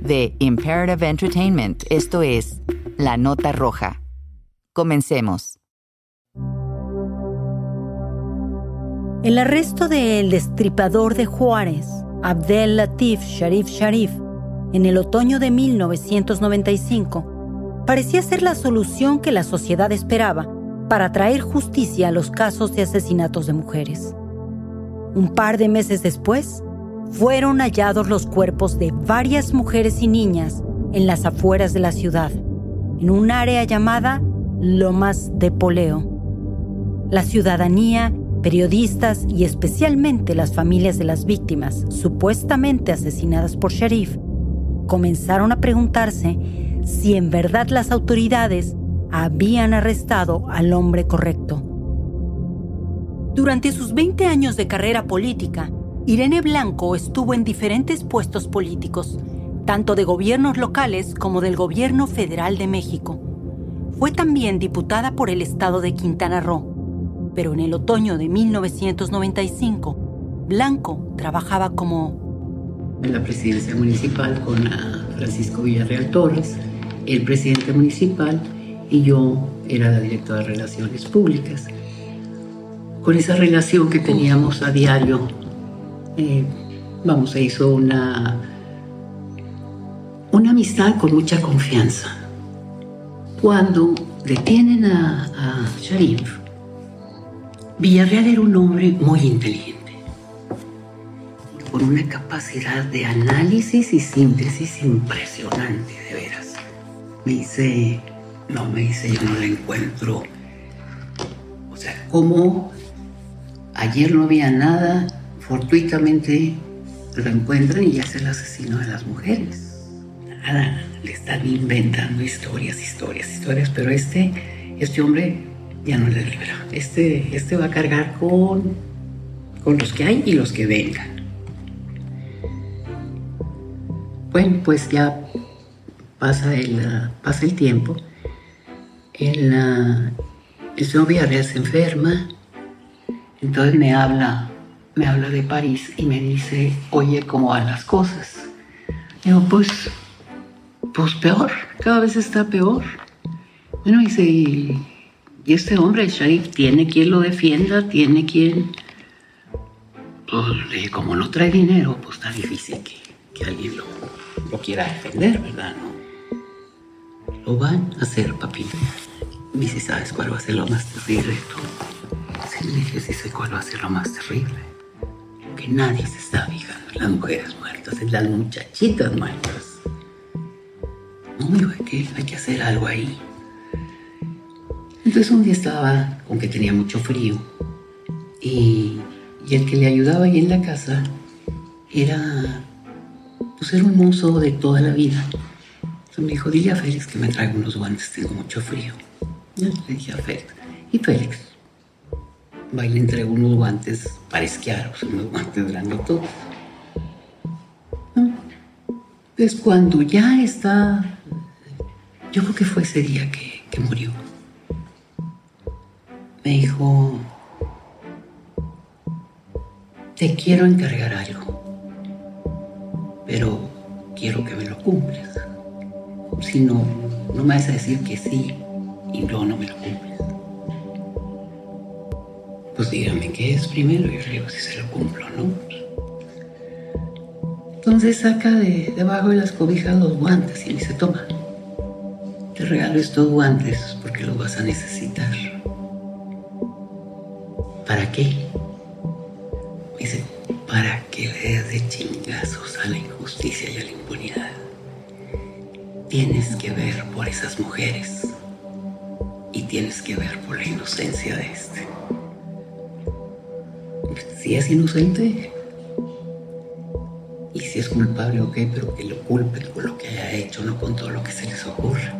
de Imperative Entertainment, esto es La Nota Roja. Comencemos. El arresto del destripador de Juárez, Abdel Latif Sharif Sharif, en el otoño de 1995, parecía ser la solución que la sociedad esperaba para traer justicia a los casos de asesinatos de mujeres. Un par de meses después, fueron hallados los cuerpos de varias mujeres y niñas en las afueras de la ciudad, en un área llamada Lomas de Poleo. La ciudadanía, periodistas y especialmente las familias de las víctimas supuestamente asesinadas por Sharif comenzaron a preguntarse si en verdad las autoridades habían arrestado al hombre correcto. Durante sus 20 años de carrera política, Irene Blanco estuvo en diferentes puestos políticos, tanto de gobiernos locales como del gobierno federal de México. Fue también diputada por el estado de Quintana Roo, pero en el otoño de 1995, Blanco trabajaba como... En la presidencia municipal con Francisco Villarreal Torres, el presidente municipal, y yo era la directora de Relaciones Públicas. Con esa relación que teníamos a diario eh, vamos, se hizo una, una amistad con mucha confianza. Cuando detienen a, a Sharif, Villarreal era un hombre muy inteligente, con una capacidad de análisis y síntesis impresionante, de veras. Me dice, no, me dice, yo no la encuentro. O sea, como ayer no había nada fortuitamente lo encuentran y ya es el asesino de las mujeres. Nada, le están inventando historias, historias, historias, pero este, este hombre ya no le libera. Este, este va a cargar con, con los que hay y los que vengan. Bueno, pues ya pasa el, pasa el tiempo. El, el señor Villarreal se enferma, entonces me habla me habla de París y me dice, oye, ¿cómo van las cosas? Digo, pues, pues peor, cada vez está peor. Bueno, dice, y, este hombre, el Sharif, tiene quien lo defienda, tiene quien... Pues, como no trae dinero, pues está difícil que, que alguien lo, lo, quiera defender, ¿verdad? ¿No? Lo van a hacer, papi. Y dice, ¿sabes cuál va a ser lo más terrible? Sí, le dije, sí sé cuál va a ser lo más terrible que nadie se está fijando las mujeres muertas, en las muchachitas muertas. No, digo, hay que, hay que hacer algo ahí. Entonces un día estaba con que tenía mucho frío y, y el que le ayudaba ahí en la casa era, pues era un mozo de toda la vida. Entonces me dijo, dile a Félix que me traiga unos guantes, tengo mucho frío. Le dije a Félix, y Félix va y le unos guantes para unos guantes grandotos. ¿No? Pues cuando ya está, yo creo que fue ese día que, que murió, me dijo, te quiero encargar algo, pero quiero que me lo cumplas. Si no, no me vas a decir que sí y luego no me lo cumples pues dígame qué es primero yo le digo si se lo cumplo, ¿no? Entonces saca de debajo de las cobijas los guantes y me dice, toma, te regalo estos guantes porque porque lo vas a necesitar. ¿Para qué? Dice, para que le des de chingazos a la injusticia y a la impunidad. Tienes que ver por esas mujeres y tienes que ver por la inocencia de este. Si es inocente y si es culpable, ok, pero que lo culpen con lo que haya hecho, no con todo lo que se les ocurra.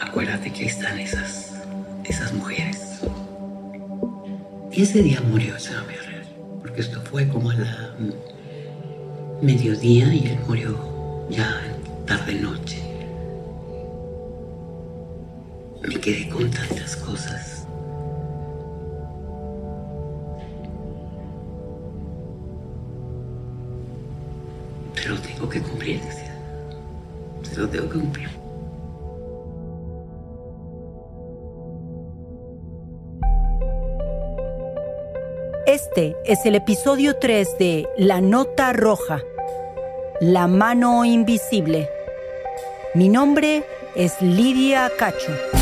Acuérdate que ahí están esas, esas mujeres. Y ese día murió ese hombre porque esto fue como a la mediodía y él murió ya tarde noche. Me quedé con tantas cosas. Pero tengo que cumplir, Se lo tengo que cumplir. Este es el episodio 3 de La Nota Roja, La Mano Invisible. Mi nombre es Lidia Cacho.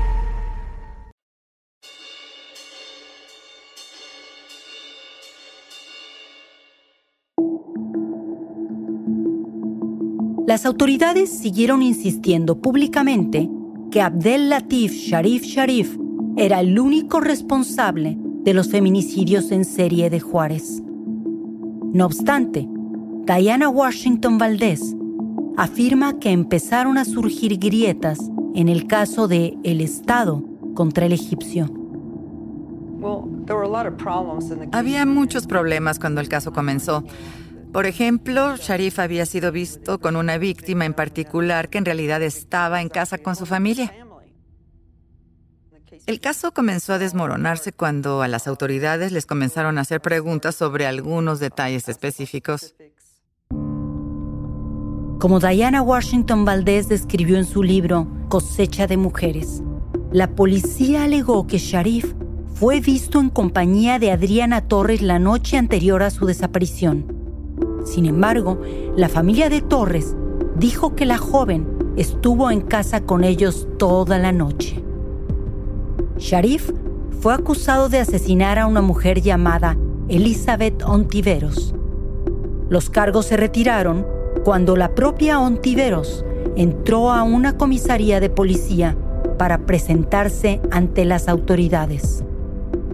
Las autoridades siguieron insistiendo públicamente que Abdel Latif Sharif Sharif era el único responsable de los feminicidios en serie de Juárez. No obstante, Diana Washington Valdés afirma que empezaron a surgir grietas en el caso de El Estado contra el egipcio. Había muchos problemas cuando el caso comenzó. Por ejemplo, Sharif había sido visto con una víctima en particular que en realidad estaba en casa con su familia. El caso comenzó a desmoronarse cuando a las autoridades les comenzaron a hacer preguntas sobre algunos detalles específicos. Como Diana Washington Valdés describió en su libro Cosecha de Mujeres, la policía alegó que Sharif fue visto en compañía de Adriana Torres la noche anterior a su desaparición sin embargo, la familia de Torres dijo que la joven estuvo en casa con ellos toda la noche. Sharif fue acusado de asesinar a una mujer llamada Elizabeth Ontiveros. Los cargos se retiraron cuando la propia Ontiveros entró a una comisaría de policía para presentarse ante las autoridades.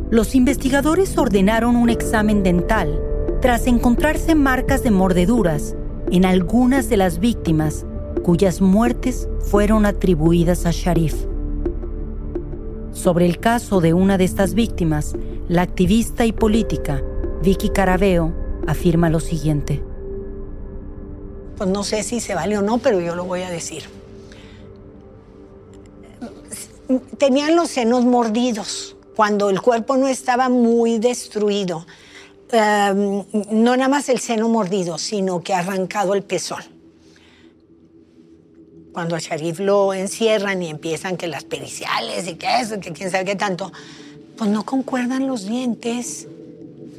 Los investigadores ordenaron un examen dental tras encontrarse marcas de mordeduras en algunas de las víctimas cuyas muertes fueron atribuidas a Sharif. Sobre el caso de una de estas víctimas, la activista y política Vicky Carabeo afirma lo siguiente. Pues no sé si se vale o no, pero yo lo voy a decir. Tenían los senos mordidos cuando el cuerpo no estaba muy destruido. Em, no nada más el seno mordido, sino que ha arrancado el pezón. Cuando a Sharif lo encierran y empiezan que las periciales y que eso, que quién sabe qué tanto, pues no concuerdan los dientes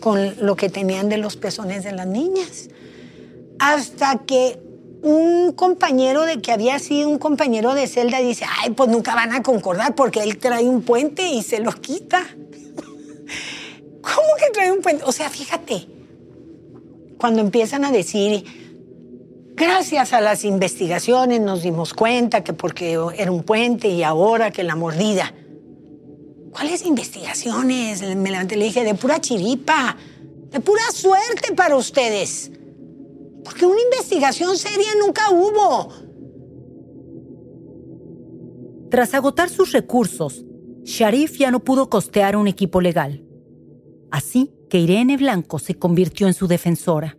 con lo que tenían de los pezones de las niñas. Hasta que un compañero de que había sido un compañero de celda dice, ay, pues nunca van a concordar porque él trae un puente y se los quita. ¿Cómo que trae un puente? O sea, fíjate, cuando empiezan a decir, gracias a las investigaciones nos dimos cuenta que porque era un puente y ahora que la mordida. ¿Cuáles investigaciones? Me levanté y le dije, de pura chiripa, de pura suerte para ustedes. Porque una investigación seria nunca hubo. Tras agotar sus recursos, Sharif ya no pudo costear un equipo legal. Así que Irene Blanco se convirtió en su defensora.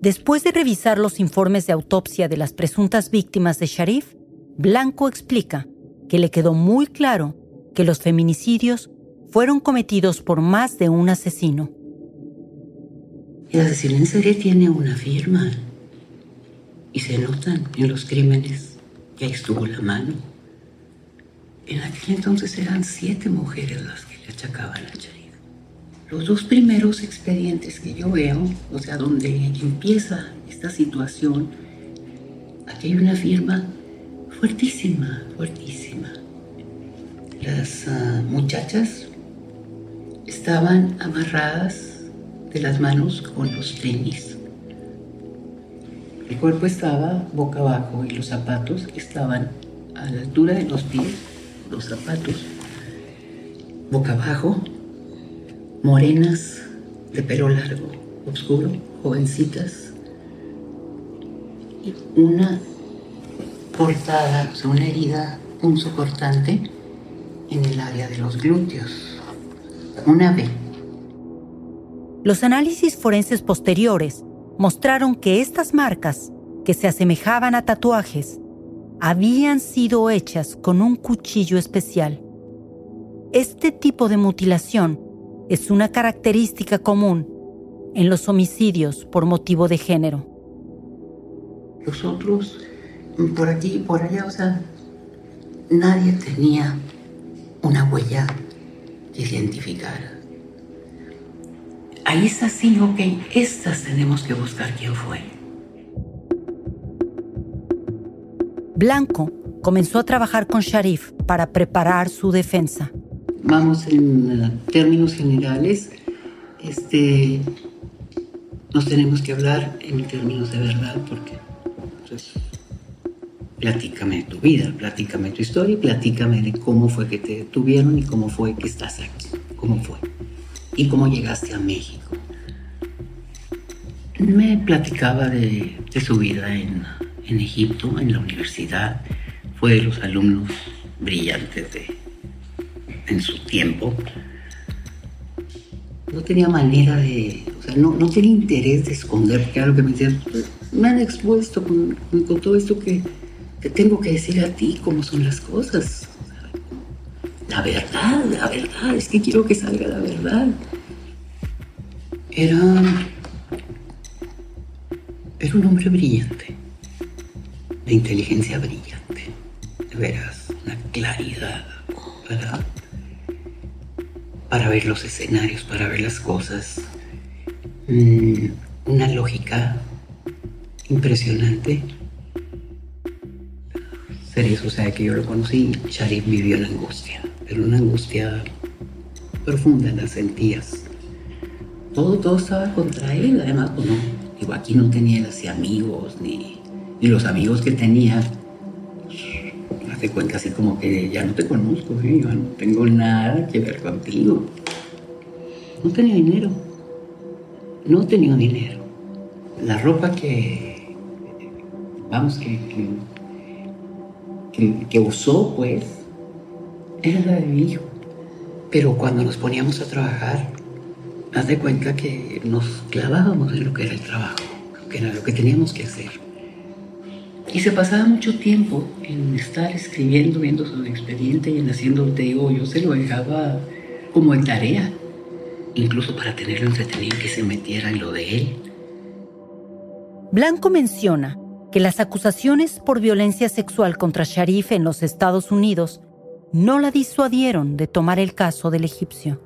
Después de revisar los informes de autopsia de las presuntas víctimas de Sharif, Blanco explica que le quedó muy claro que los feminicidios fueron cometidos por más de un asesino. El asesino en serie tiene una firma y se notan en los crímenes que ahí estuvo la mano. En aquel entonces eran siete mujeres las que le achacaban a Sharif. Los dos primeros expedientes que yo veo, o sea, donde empieza esta situación, aquí hay una firma fuertísima, fuertísima. Las uh, muchachas estaban amarradas de las manos con los tenis. El cuerpo estaba boca abajo y los zapatos estaban a la altura de los pies, los zapatos, boca abajo, morenas, de pelo largo, oscuro, jovencitas, y una cortada, o sea, una herida punzo cortante en el área de los glúteos, una B los análisis forenses posteriores mostraron que estas marcas, que se asemejaban a tatuajes, habían sido hechas con un cuchillo especial. Este tipo de mutilación es una característica común en los homicidios por motivo de género. Los otros, por aquí y por allá, o sea, nadie tenía una huella que identificara ahí está así, ok, estas tenemos que buscar quién fue. Blanco comenzó a trabajar con Sharif para preparar su defensa. Vamos en eh, términos generales, este, nos tenemos que hablar en términos de verdad porque pues, platícame de tu vida, platícame de tu historia y platícame de cómo fue que te detuvieron y cómo fue que estás aquí, cómo fue y cómo llegaste a México. Me platicaba de, su vida en, Egipto, en la universidad. Fue de los alumnos brillantes de, en su tiempo. No tenía manera de, o sea, no, tenía interés de esconder, lo que me decían, me han expuesto con, todo esto que te tengo que decir a ti cómo son las cosas. La verdad, la verdad, es que quiero que salga la verdad. Era. Era un hombre brillante, de inteligencia brillante, de veras, una claridad para, para ver los escenarios, para ver las cosas, mm, una lógica impresionante. Sería sea, que yo lo conocí, Sharif vivió la angustia pero una angustia profunda la sentías. Todo, todo estaba contra él, además, pues no, digo, aquí no tenía así amigos, ni, ni los amigos que tenía, hace cuenta así como que ya no te conozco, ¿eh? yo no tengo nada que ver contigo. No tenía dinero, no tenía dinero. La ropa que, vamos, que, que, que usó, pues, era la de mi hijo. Pero cuando nos poníamos a trabajar, haz de cuenta que nos clavábamos en lo que era el trabajo, que era lo que teníamos que hacer. Y se pasaba mucho tiempo en estar escribiendo, viendo su expediente y en haciendo, te digo, yo se lo dejaba como en tarea, incluso para tenerlo entretenido que se metiera en lo de él. Blanco menciona que las acusaciones por violencia sexual contra Sharif en los Estados Unidos no la disuadieron de tomar el caso del egipcio.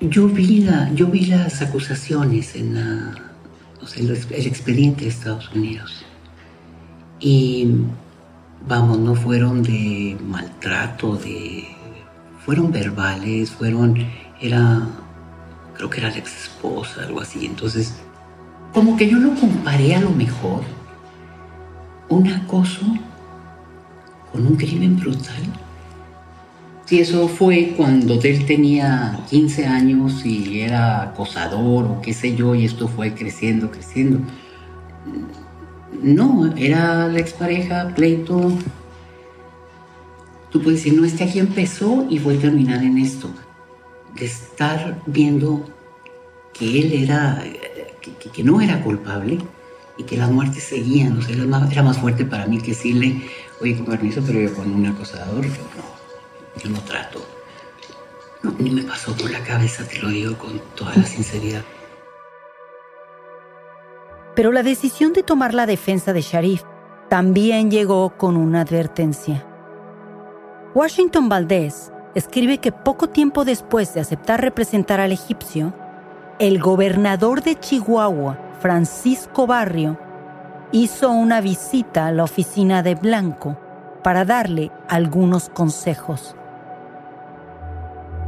Yo vi, yo vi las acusaciones en la, el, el expediente de Estados Unidos. Y vamos, no fueron de maltrato, de fueron verbales, fueron, era, creo que era la ex esposa, algo así. Entonces, como que yo lo comparé a lo mejor, un acoso con un crimen brutal. Si eso fue cuando él tenía 15 años y era acosador o qué sé yo, y esto fue creciendo, creciendo. No, era la expareja, pleito, tú puedes decir, no, este aquí empezó y fue a terminar en esto. De estar viendo que él era, que, no era culpable y que las muertes seguían. O sea, era más, era más fuerte para mí que decirle, oye, con permiso, pero yo con un acosador, no, yo no trato. Ni me pasó por la cabeza, te lo digo con toda la sinceridad. Pero la decisión de tomar la defensa de Sharif también llegó con una advertencia. Washington Valdés escribe que poco tiempo después de aceptar representar al egipcio, el gobernador de Chihuahua, Francisco Barrio, hizo una visita a la oficina de Blanco para darle algunos consejos.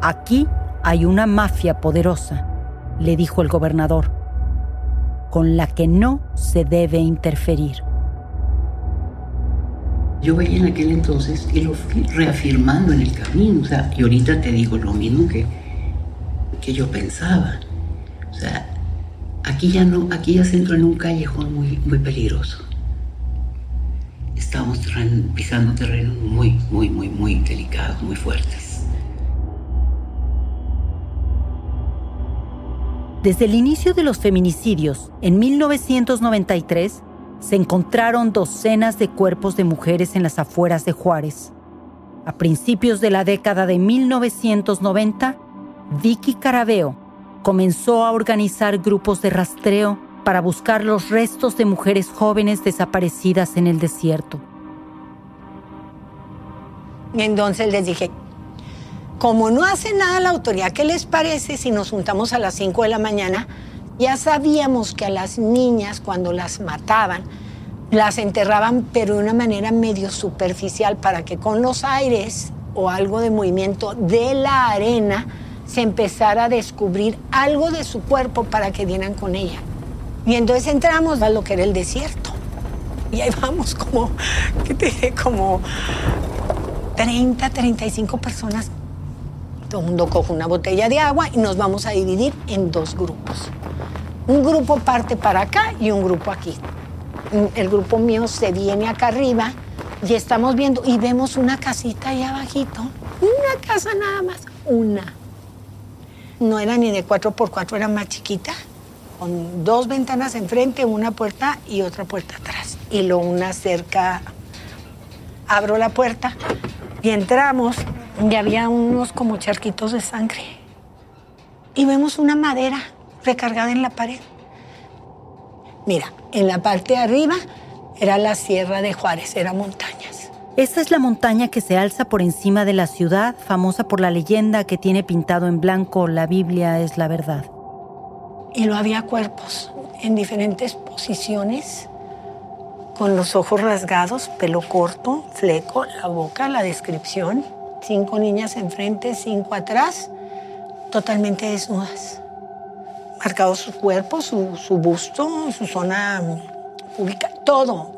Aquí hay una mafia poderosa, le dijo el gobernador, con la que no se debe interferir yo veía en aquel entonces y lo fui reafirmando en el camino. O sea, y ahorita te digo lo mismo que, que yo pensaba. O sea, aquí ya no, aquí ya se entró en un callejón muy, muy peligroso. Estamos pisando terrenos muy, muy, muy, muy delicados, muy fuertes. Desde el inicio de los feminicidios, en 1993, se encontraron docenas de cuerpos de mujeres en las afueras de Juárez. A principios de la década de 1990, Vicky Carabeo comenzó a organizar grupos de rastreo para buscar los restos de mujeres jóvenes desaparecidas en el desierto. Entonces les dije, como no hace nada la autoridad, ¿qué les parece si nos juntamos a las 5 de la mañana ya sabíamos que a las niñas cuando las mataban, las enterraban pero de una manera medio superficial para que con los aires o algo de movimiento de la arena se empezara a descubrir algo de su cuerpo para que dieran con ella. Y entonces entramos a lo que era el desierto. Y ahí vamos como, ¿qué te dije? Como 30, 35 personas. Todo el mundo coge una botella de agua y nos vamos a dividir en dos grupos. Un grupo parte para acá y un grupo aquí. El grupo mío se viene acá arriba y estamos viendo y vemos una casita ahí abajito. Una casa nada más, una. No era ni de cuatro por cuatro, era más chiquita, con dos ventanas enfrente, una puerta y otra puerta atrás. Y lo una cerca. Abro la puerta y entramos y había unos como charquitos de sangre. Y vemos una madera recargada en la pared. Mira, en la parte de arriba era la Sierra de Juárez, eran montañas. Esta es la montaña que se alza por encima de la ciudad, famosa por la leyenda que tiene pintado en blanco La Biblia es la verdad. Y lo había cuerpos en diferentes posiciones, con los ojos rasgados, pelo corto, fleco, la boca, la descripción, cinco niñas enfrente, cinco atrás, totalmente desnudas marcado su cuerpo, su, su busto, su zona pública, todo.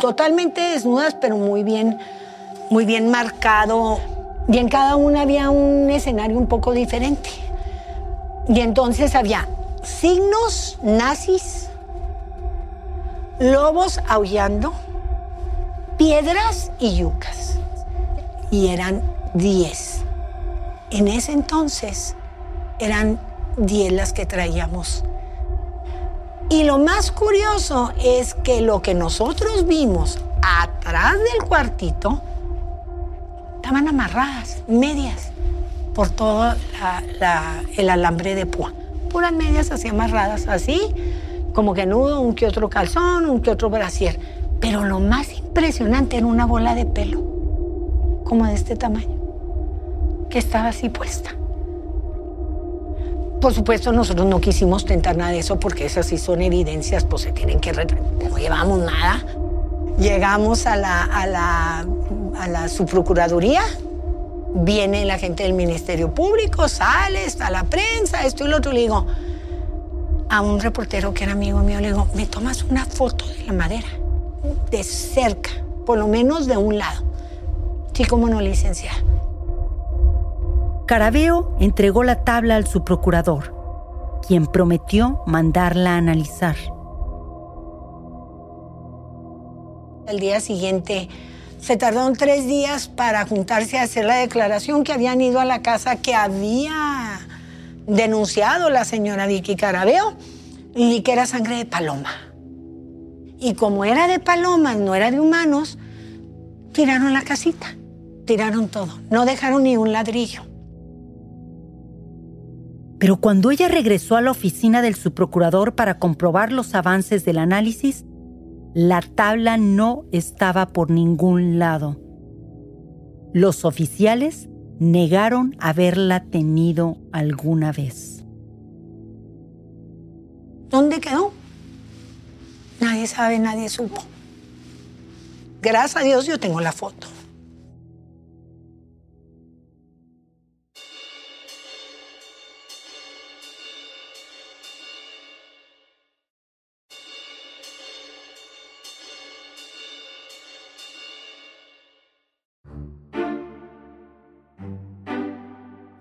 Totalmente desnudas, pero muy bien, muy bien marcado. Y en cada una había un escenario un poco diferente. Y entonces había signos nazis, lobos aullando, piedras y yucas. Y eran diez. En ese entonces eran 10 las que traíamos. Y lo más curioso es que lo que nosotros vimos atrás del cuartito estaban amarradas, medias, por todo el alambre de púa. Puras medias así amarradas, así, como que nudo, un que otro calzón, un que otro brasier. Pero lo más impresionante era una bola de pelo, como de este tamaño, estaba así puesta Por supuesto, nosotros no quisimos tentar nada de eso porque esas sí son evidencias, pues se tienen que. No llevamos nada. Llegamos a la, a la, a la subprocuraduría, viene la gente del Ministerio Público, sale, está la prensa, esto y lo otro. Le digo a un reportero que era amigo mío, le digo, ¿me tomas una foto de la madera? De cerca, por lo menos de un lado. Sí, como no, licenciada. Carabeo entregó la tabla al subprocurador, quien prometió mandarla a analizar. Al día siguiente se tardaron tres días para juntarse a hacer la declaración que habían ido a la casa que había denunciado la señora Vicky Carabeo y que era sangre de paloma. Y como era de palomas, no era de humanos, tiraron la casita, tiraron todo, no dejaron ni un ladrillo. Pero cuando ella regresó a la oficina del subprocurador para comprobar los avances del análisis, la tabla no estaba por ningún lado. Los oficiales negaron haberla tenido alguna vez. ¿Dónde quedó? Nadie sabe, nadie supo. Gracias a Dios yo tengo la foto.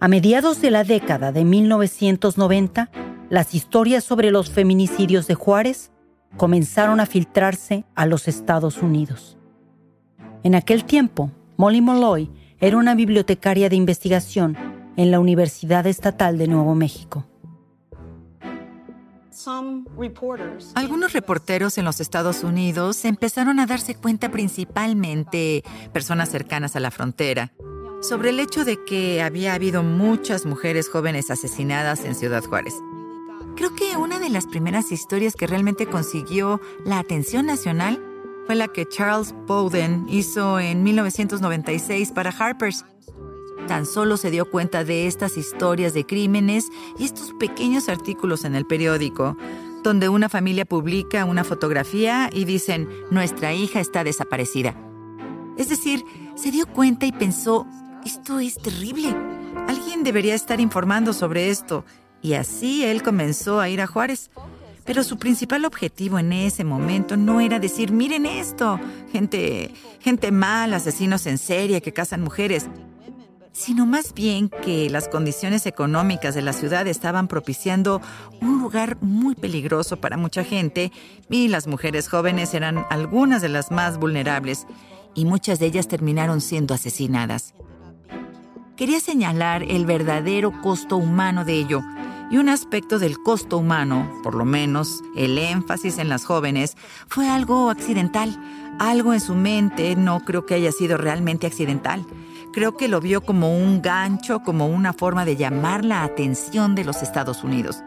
A mediados de la década de 1990, las historias sobre los feminicidios de Juárez comenzaron a filtrarse a los Estados Unidos. En aquel tiempo, Molly Molloy era una bibliotecaria de investigación en la Universidad Estatal de Nuevo México. Algunos reporteros en los Estados Unidos empezaron a darse cuenta principalmente personas cercanas a la frontera sobre el hecho de que había habido muchas mujeres jóvenes asesinadas en Ciudad Juárez. Creo que una de las primeras historias que realmente consiguió la atención nacional fue la que Charles Bowden hizo en 1996 para Harper's. Tan solo se dio cuenta de estas historias de crímenes y estos pequeños artículos en el periódico, donde una familia publica una fotografía y dicen, nuestra hija está desaparecida. Es decir, se dio cuenta y pensó, esto es terrible. Alguien debería estar informando sobre esto. Y así él comenzó a ir a Juárez. Pero su principal objetivo en ese momento no era decir, miren esto, gente, gente mal, asesinos en serie que cazan mujeres, sino más bien que las condiciones económicas de la ciudad estaban propiciando un lugar muy peligroso para mucha gente y las mujeres jóvenes eran algunas de las más vulnerables y muchas de ellas terminaron siendo asesinadas quería señalar el verdadero costo humano de ello. Y un aspecto del costo humano, por lo menos el énfasis en las jóvenes, fue algo accidental. Algo en su mente no creo que haya sido realmente accidental. Creo que lo vio como un gancho, como una forma de llamar la atención de los Estados Unidos.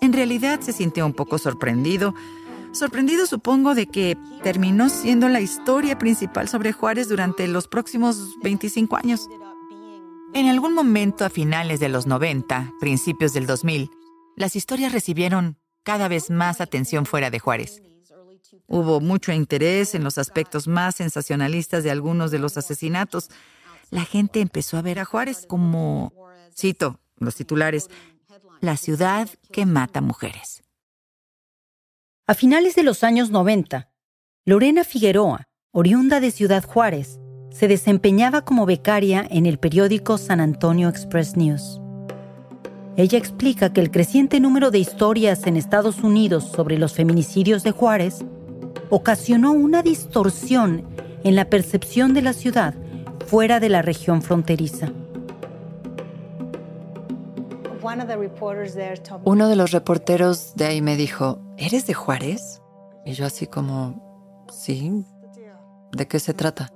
En realidad se sintió un poco sorprendido. Sorprendido supongo de que terminó siendo la historia principal sobre Juárez durante los próximos 25 años. En algún momento a finales de los 90, principios del 2000, las historias recibieron cada vez más atención fuera de Juárez. Hubo mucho interés en los aspectos más sensacionalistas de algunos de los asesinatos. La gente empezó a ver a Juárez como, cito los titulares, la ciudad que mata mujeres. A finales de los años 90, Lorena Figueroa, oriunda de Ciudad Juárez, se desempeñaba como becaria en el periódico San Antonio Express News. Ella explica que el creciente número de historias en Estados Unidos sobre los feminicidios de Juárez ocasionó una distorsión en la percepción de la ciudad fuera de la región fronteriza. Uno de los reporteros de ahí me dijo, ¿eres de Juárez? Y yo así como, sí, ¿de qué se trata?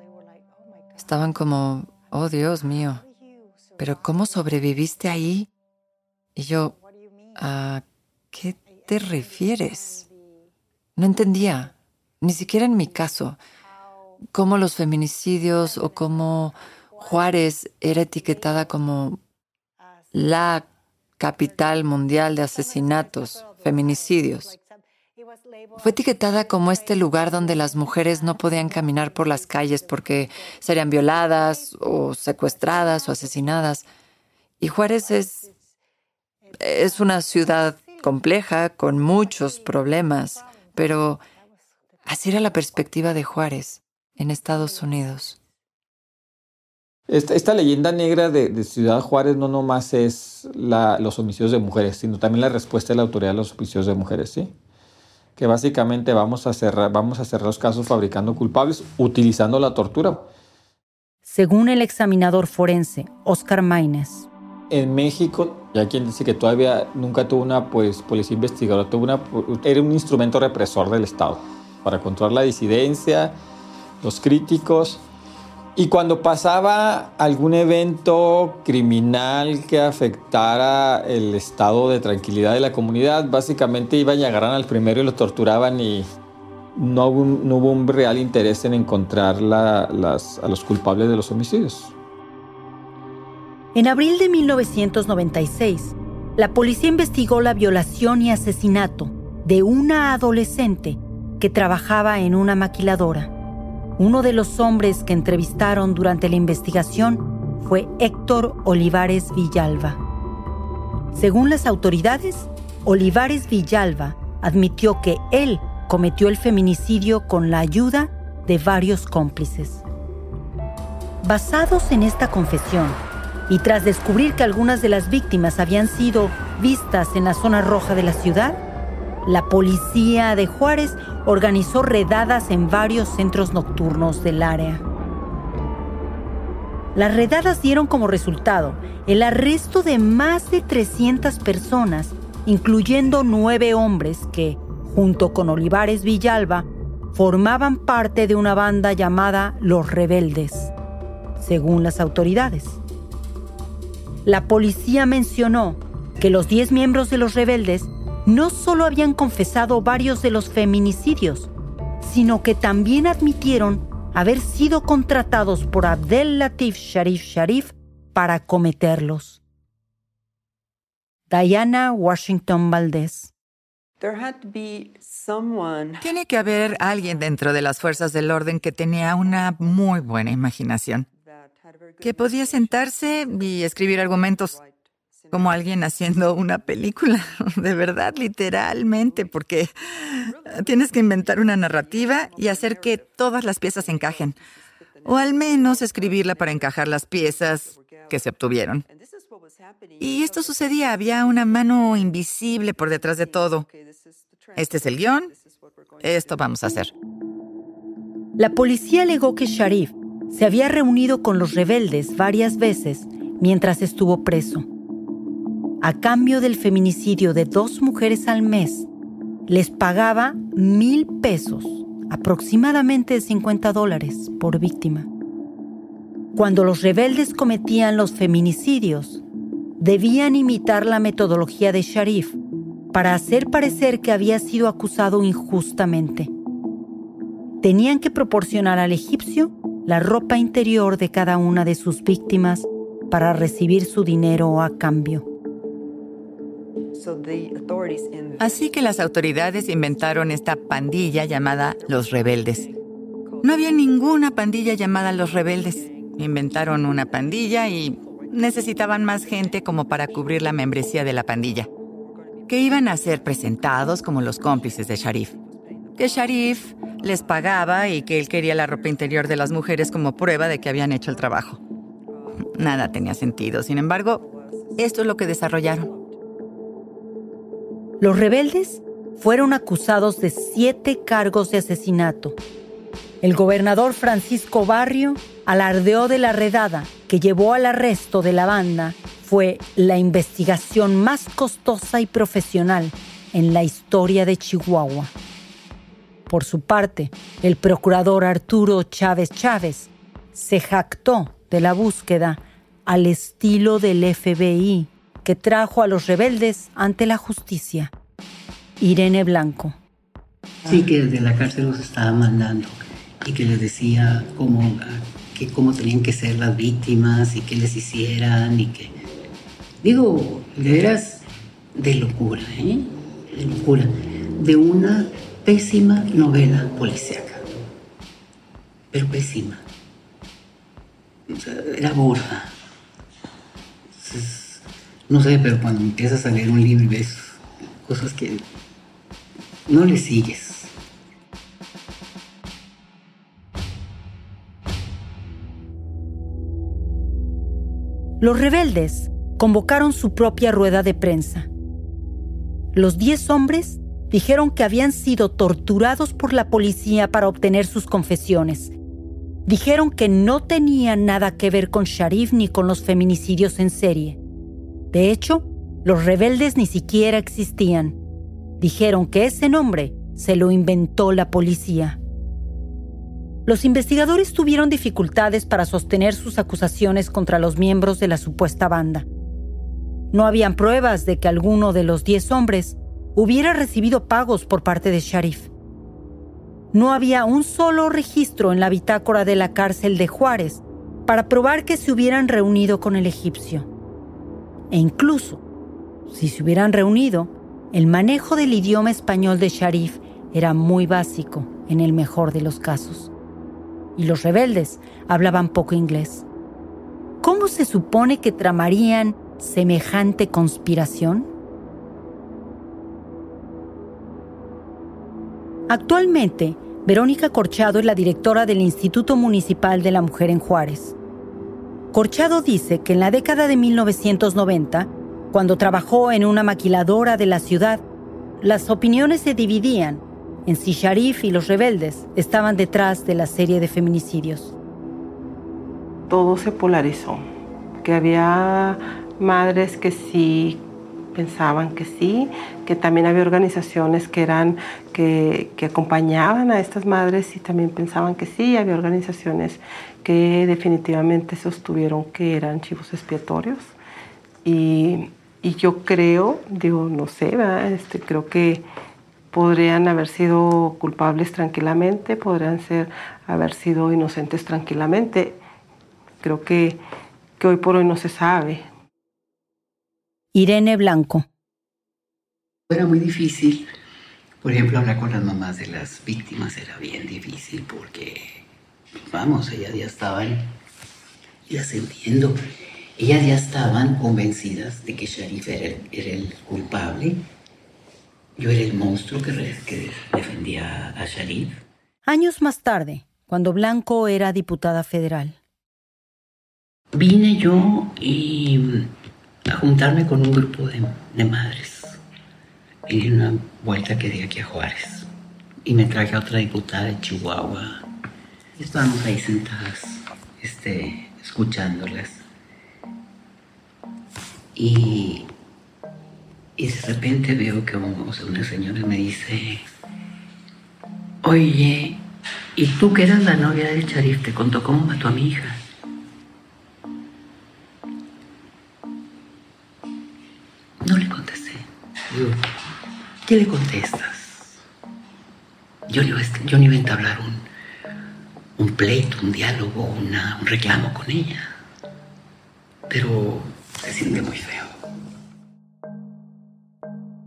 Estaban como, oh Dios mío, pero ¿cómo sobreviviste ahí? Y yo, ¿a qué te refieres? No entendía, ni siquiera en mi caso, cómo los feminicidios o cómo Juárez era etiquetada como la capital mundial de asesinatos, feminicidios. Fue etiquetada como este lugar donde las mujeres no podían caminar por las calles porque serían violadas o secuestradas o asesinadas. Y Juárez es, es una ciudad compleja con muchos problemas, pero así era la perspectiva de Juárez en Estados Unidos. Esta, leyenda negra de, Ciudad Juárez no nomás es los homicidios de mujeres, sino también la respuesta de la autoridad a los homicidios de mujeres, ¿sí? Que básicamente vamos a cerrar, vamos a cerrar los casos fabricando culpables utilizando la tortura. Según el examinador forense Oscar Maines. En México, hay quien dice que todavía nunca tuvo una pues, policía investigadora, tuvo una, era un instrumento represor del Estado para controlar la disidencia, los críticos y cuando pasaba algún evento criminal que afectara el estado de tranquilidad de la comunidad, básicamente iban y agarran al primero y lo torturaban y no hubo un, real interés en encontrar a los culpables de los homicidios. En abril de 1996, la policía investigó la violación y asesinato de una adolescente que trabajaba en una maquiladora. Uno de los hombres que entrevistaron durante la investigación fue Héctor Olivares Villalba. Según las autoridades, Olivares Villalba admitió que él cometió el feminicidio con la ayuda de varios cómplices. Basados en esta confesión, y tras descubrir que algunas de las víctimas habían sido vistas en la zona roja de la ciudad, la policía de Juárez organizó redadas en varios centros nocturnos del área. Las redadas dieron como resultado el arresto de más de 300 personas, incluyendo nueve hombres que, junto con Olivares Villalba, formaban parte de una banda llamada Los Rebeldes, según las autoridades. La policía mencionó que los 10 miembros de los rebeldes no solo habían confesado varios de los feminicidios, sino que también admitieron haber sido contratados por Abdel Latif Sharif Sharif para cometerlos. Diana Washington Valdez. Tiene que haber alguien dentro de las fuerzas del orden que tenía una muy buena imaginación, que podía sentarse y escribir argumentos como alguien haciendo una película, de verdad, literalmente, porque tienes que inventar una narrativa y hacer que todas las piezas encajen, o al menos escribirla para encajar las piezas que se obtuvieron. Y esto sucedía, había una mano invisible por detrás de todo. Este es el guion, esto vamos a hacer. La policía alegó que Sharif se había reunido con los rebeldes varias veces mientras estuvo preso a cambio del feminicidio de dos mujeres al mes, les pagaba mil pesos, aproximadamente 50 dólares por víctima. Cuando los rebeldes cometían los feminicidios, debían imitar la metodología de Sharif para hacer parecer que había sido acusado injustamente. Tenían que proporcionar al egipcio la ropa interior de cada una de sus víctimas para recibir su dinero a cambio. Así que las autoridades inventaron esta pandilla llamada Los Rebeldes. No había ninguna pandilla llamada Los Rebeldes. Inventaron una pandilla y necesitaban más gente como para cubrir la membresía de la pandilla, que iban a ser presentados como los cómplices de Sharif. Que Sharif les pagaba y que él quería la ropa interior de las mujeres como prueba de que habían hecho el trabajo. Nada tenía sentido, sin embargo, esto es lo que desarrollaron. Los rebeldes fueron acusados de siete cargos de asesinato. El gobernador Francisco Barrio alardeó de la redada que llevó al arresto de la banda fue la investigación más costosa y profesional en la historia de Chihuahua. Por su parte, el procurador Arturo Chávez Chávez se jactó de la búsqueda al estilo del FBI trajo a los rebeldes ante la justicia. Irene Blanco. Sí, que desde la cárcel los estaba mandando y que les decía cómo, que cómo tenían que ser las víctimas y qué les hicieran y que Digo, de veras, de locura, ¿eh? De locura. De una pésima novela policíaca. Pero pésima. O sea, era borda. No sé, pero cuando empiezas a leer un libro y ves cosas que no le sigues. Los rebeldes convocaron su propia rueda de prensa. Los diez hombres dijeron que habían sido torturados por la policía para obtener sus confesiones. Dijeron que no tenían nada que ver con Sharif ni con los feminicidios en serie. De hecho, los rebeldes ni siquiera existían. Dijeron que ese nombre se lo inventó la policía. Los investigadores tuvieron dificultades para sostener sus acusaciones contra los miembros de la supuesta banda. No habían pruebas de que alguno de los diez hombres hubiera recibido pagos por parte de Sharif. No había un solo registro en la bitácora de la cárcel de Juárez para probar que se hubieran reunido con el egipcio. E incluso, si se hubieran reunido, el manejo del idioma español de Sharif era muy básico en el mejor de los casos y los rebeldes hablaban poco inglés. ¿Cómo se supone que tramarían semejante conspiración? Actualmente, Verónica Corchado es la directora del Instituto Municipal de la Mujer en Juárez. Corchado dice que en la década de 1990, cuando trabajó en una maquiladora de la ciudad, las opiniones se dividían en si Sharif y los rebeldes estaban detrás de la serie de feminicidios. Todo se polarizó, que había madres que sí pensaban que sí, que también había organizaciones que eran que, acompañaban a estas madres y también pensaban que sí, había organizaciones que definitivamente sostuvieron que eran chivos expiatorios y, y yo creo, digo, no sé, este, creo que podrían haber sido culpables tranquilamente, podrían ser, haber sido inocentes tranquilamente. Creo que, que hoy por hoy no se sabe. Irene Blanco. Era muy difícil. Por ejemplo, hablar con las mamás de las víctimas era bien difícil porque, vamos, ellas ya estaban, ellas entiendo, ellas ya estaban convencidas de que Sharif era el culpable yo era el monstruo que, defendía a Sharif. Años más tarde, cuando Blanco era diputada federal. Vine yo y a juntarme con un grupo de, madres. Vine en una vuelta que di aquí a Juárez. Y me traje a otra diputada de Chihuahua. Estábamos ahí sentadas, este, escuchándolas. Y y de repente veo que una señora me dice, oye, ¿y tú que eras la novia de Charif te contó cómo mató a mi hija? No le contesté. Digo, ¿qué le contestas? Yo no, yo iba a entablar un, un pleito, un diálogo, un reclamo con ella. Pero se siente muy feo.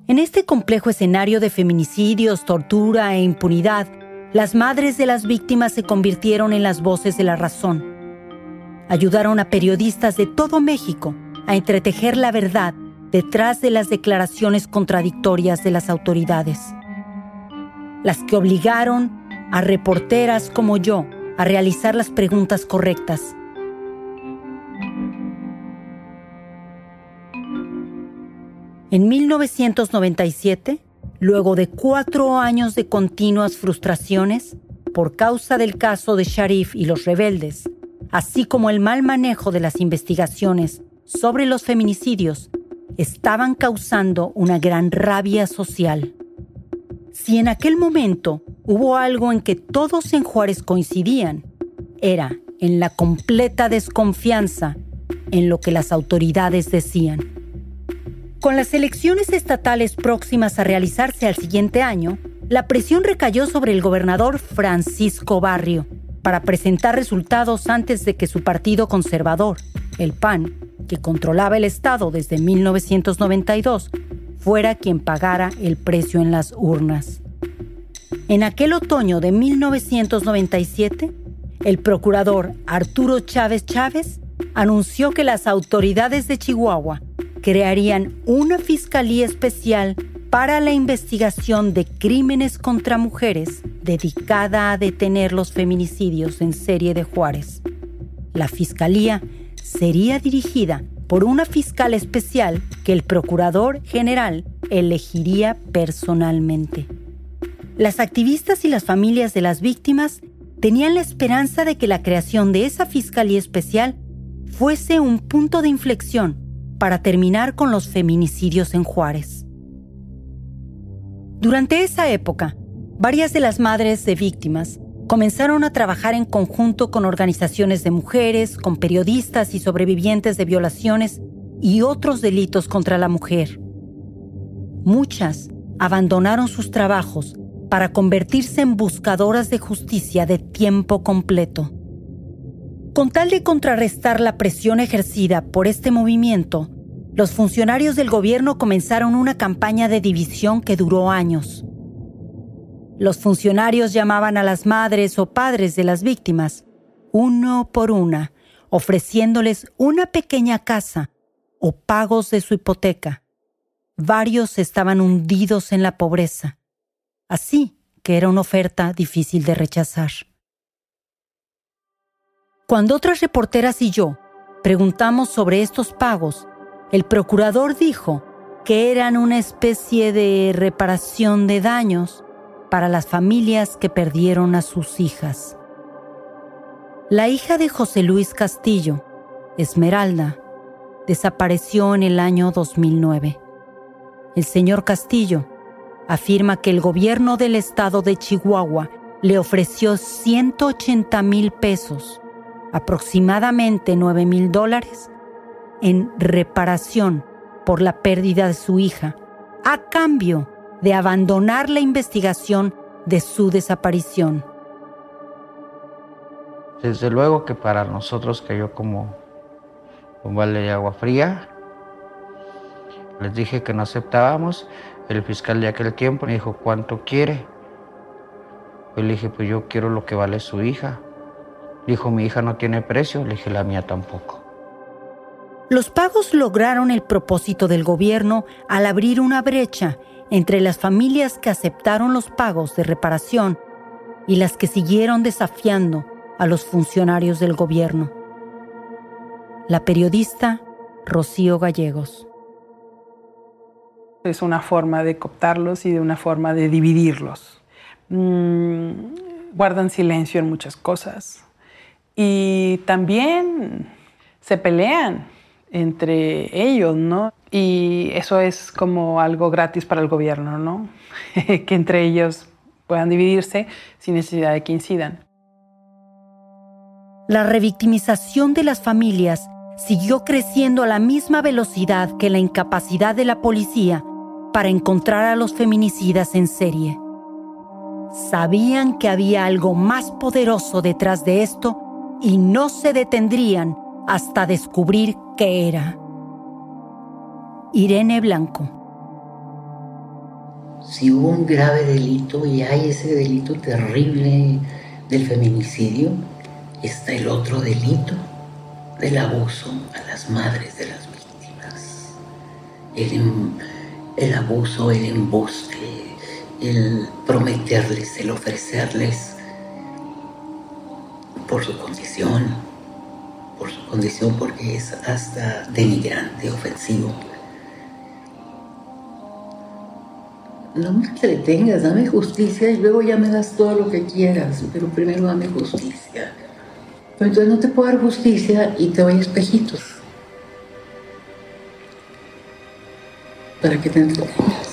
En este complejo escenario de feminicidios, tortura e impunidad, las madres de las víctimas se convirtieron en las voces de la razón. Ayudaron a periodistas de todo México a entretejer la verdad detrás de las declaraciones contradictorias de las autoridades. Las que obligaron a reporteras como yo a realizar las preguntas correctas En 1997, luego de cuatro años de continuas frustraciones, por causa del caso de Sharif y los rebeldes, así como el mal manejo de las investigaciones sobre los feminicidios, estaban causando una gran rabia social. Si en aquel momento hubo algo en que todos en Juárez coincidían, era en la completa desconfianza en lo que las autoridades decían. Con las elecciones estatales próximas a realizarse al siguiente año, la presión recayó sobre el gobernador Francisco Barrio para presentar resultados antes de que su partido conservador, el PAN, que controlaba el Estado desde 1992, fuera quien pagara el precio en las urnas. En aquel otoño de 1997, el procurador Arturo Chávez Chávez anunció que las autoridades de Chihuahua crearían una fiscalía especial para la investigación de crímenes contra mujeres dedicada a detener los feminicidios en serie de Juárez. La fiscalía sería dirigida por una fiscal especial que el procurador general elegiría personalmente. Las activistas y las familias de las víctimas tenían la esperanza de que la creación de esa fiscalía especial fuese un punto de inflexión para terminar con los feminicidios en Juárez. Durante esa época, varias de las madres de víctimas comenzaron a trabajar en conjunto con organizaciones de mujeres, con periodistas y sobrevivientes de violaciones y otros delitos contra la mujer. Muchas abandonaron sus trabajos para convertirse en buscadoras de justicia de tiempo completo. Con tal de contrarrestar la presión ejercida por este movimiento, los funcionarios del gobierno comenzaron una campaña de división que duró años. Los funcionarios llamaban a las madres o padres de las víctimas, uno por una, ofreciéndoles una pequeña casa o pagos de su hipoteca. Varios estaban hundidos en la pobreza, así que era una oferta difícil de rechazar. Cuando otras reporteras y yo preguntamos sobre estos pagos, el procurador dijo que eran una especie de reparación de daños para las familias que perdieron a sus hijas. La hija de José Luis Castillo, Esmeralda, desapareció en el año 2009. El señor Castillo afirma que el gobierno del estado de Chihuahua le ofreció 180 mil pesos, aproximadamente 9 mil dólares, en reparación por la pérdida de su hija, a cambio de abandonar la investigación de su desaparición. Desde luego que para nosotros cayó como un balde de agua fría. Les dije que no aceptábamos. El fiscal de aquel tiempo me dijo, ¿cuánto quiere? Yo le dije, pues yo quiero lo que vale su hija. Dijo, mi hija no tiene precio. Le dije, la mía tampoco. Los pagos lograron el propósito del gobierno al abrir una brecha entre las familias que aceptaron los pagos de reparación y las que siguieron desafiando a los funcionarios del gobierno. La periodista Rocío Gallegos. Es una forma de cooptarlos y de una forma de dividirlos. Mm, guardan silencio en muchas cosas y también se pelean entre ellos, ¿no? Y eso es como algo gratis para el gobierno, ¿no? que entre ellos puedan dividirse sin necesidad de que incidan. La revictimización de las familias siguió creciendo a la misma velocidad que la incapacidad de la policía para encontrar a los feminicidas en serie. Sabían que había algo más poderoso detrás de esto y no se detendrían hasta descubrir qué era. Irene Blanco. Si hubo un grave delito y hay ese delito terrible del feminicidio, está el otro delito del abuso a las madres de las víctimas. El, em, el abuso, el embuste, el prometerles, el ofrecerles por su condición, por su condición porque es hasta denigrante, ofensivo. No me entretengas, dame justicia y luego ya me das todo lo que quieras, pero primero dame justicia. Pero entonces no te puedo dar justicia y te doy espejitos. Para que te entretengas.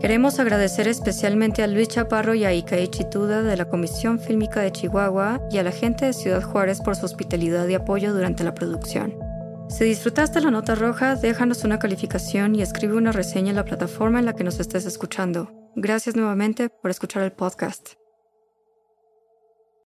Queremos agradecer especialmente a Luis Chaparro y a Ikae Chituda de la Comisión Fílmica de Chihuahua y a la gente de Ciudad Juárez por su hospitalidad y apoyo durante la producción. Si disfrutaste la nota roja, déjanos una calificación y escribe una reseña en la plataforma en la que nos estés escuchando. Gracias nuevamente por escuchar el podcast.